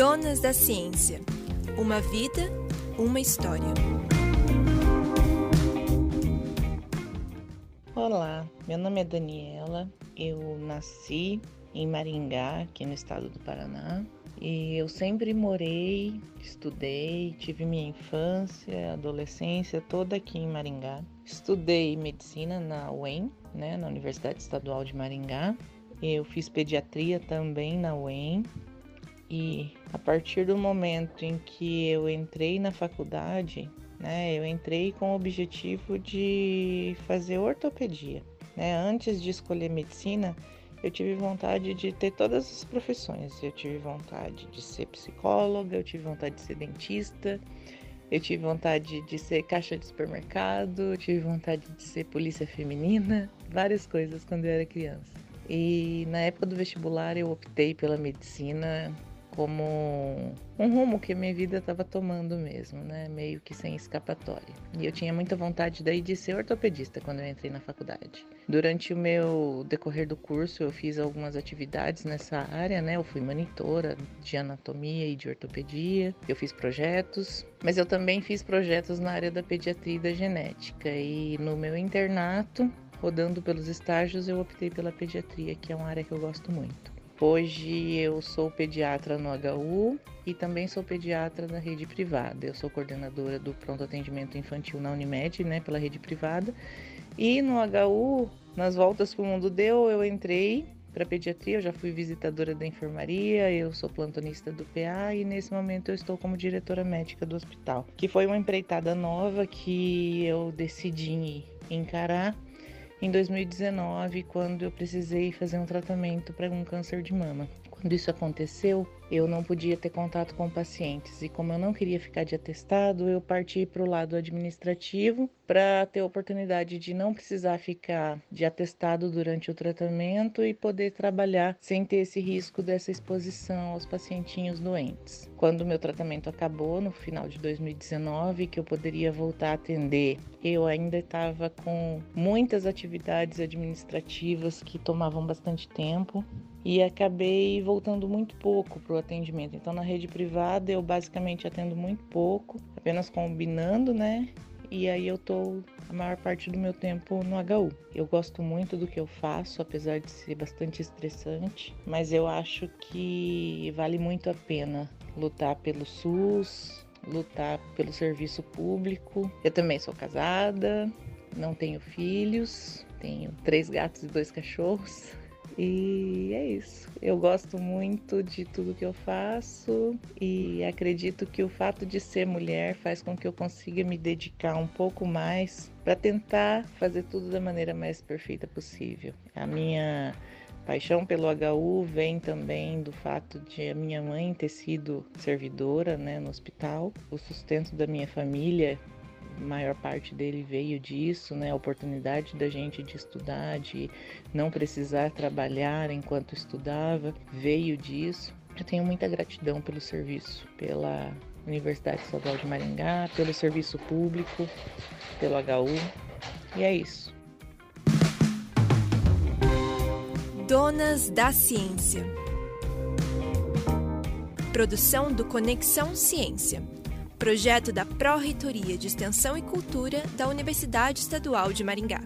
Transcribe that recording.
Donas da Ciência. Uma vida, uma história. Olá, meu nome é Daniela. Eu nasci em Maringá, aqui no estado do Paraná. E eu sempre morei, estudei, tive minha infância, adolescência toda aqui em Maringá. Estudei medicina na UEM, né, na Universidade Estadual de Maringá. Eu fiz pediatria também na UEM. E a partir do momento em que eu entrei na faculdade, né, eu entrei com o objetivo de fazer ortopedia. Né? Antes de escolher medicina, eu tive vontade de ter todas as profissões. Eu tive vontade de ser psicóloga, eu tive vontade de ser dentista, eu tive vontade de ser caixa de supermercado, eu tive vontade de ser polícia feminina, várias coisas quando eu era criança. E na época do vestibular eu optei pela medicina como um rumo que minha vida estava tomando mesmo, né? Meio que sem escapatória. E eu tinha muita vontade daí de ser ortopedista quando eu entrei na faculdade. Durante o meu decorrer do curso, eu fiz algumas atividades nessa área, né? Eu fui monitora de anatomia e de ortopedia, eu fiz projetos, mas eu também fiz projetos na área da pediatria e da genética. E no meu internato, rodando pelos estágios, eu optei pela pediatria, que é uma área que eu gosto muito. Hoje eu sou pediatra no HU e também sou pediatra na rede privada. Eu sou coordenadora do pronto atendimento infantil na Unimed, né, pela rede privada. E no HU, nas voltas que o mundo deu, eu entrei para pediatria, eu já fui visitadora da enfermaria, eu sou plantonista do PA e nesse momento eu estou como diretora médica do hospital, que foi uma empreitada nova que eu decidi encarar em 2019, quando eu precisei fazer um tratamento para um câncer de mama. Quando isso aconteceu, eu não podia ter contato com pacientes e como eu não queria ficar de atestado, eu parti para o lado administrativo para ter a oportunidade de não precisar ficar de atestado durante o tratamento e poder trabalhar sem ter esse risco dessa exposição aos pacientinhos doentes. Quando meu tratamento acabou no final de 2019, que eu poderia voltar a atender, eu ainda estava com muitas atividades administrativas que tomavam bastante tempo e acabei voltando muito pouco para o atendimento. Então, na rede privada, eu basicamente atendo muito pouco, apenas combinando, né? E aí eu tô a maior parte do meu tempo no HU. Eu gosto muito do que eu faço, apesar de ser bastante estressante, mas eu acho que vale muito a pena lutar pelo SUS, lutar pelo serviço público. Eu também sou casada, não tenho filhos, tenho três gatos e dois cachorros. E é isso. Eu gosto muito de tudo que eu faço e acredito que o fato de ser mulher faz com que eu consiga me dedicar um pouco mais para tentar fazer tudo da maneira mais perfeita possível. A minha paixão pelo HU vem também do fato de a minha mãe ter sido servidora né, no hospital. O sustento da minha família maior parte dele veio disso, né? A oportunidade da gente de estudar, de não precisar trabalhar enquanto estudava, veio disso. Eu tenho muita gratidão pelo serviço, pela Universidade Estadual de Maringá, pelo serviço público, pelo HU. E é isso. Donas da Ciência. Produção do Conexão Ciência projeto da Pró-Reitoria de Extensão e Cultura da Universidade Estadual de Maringá.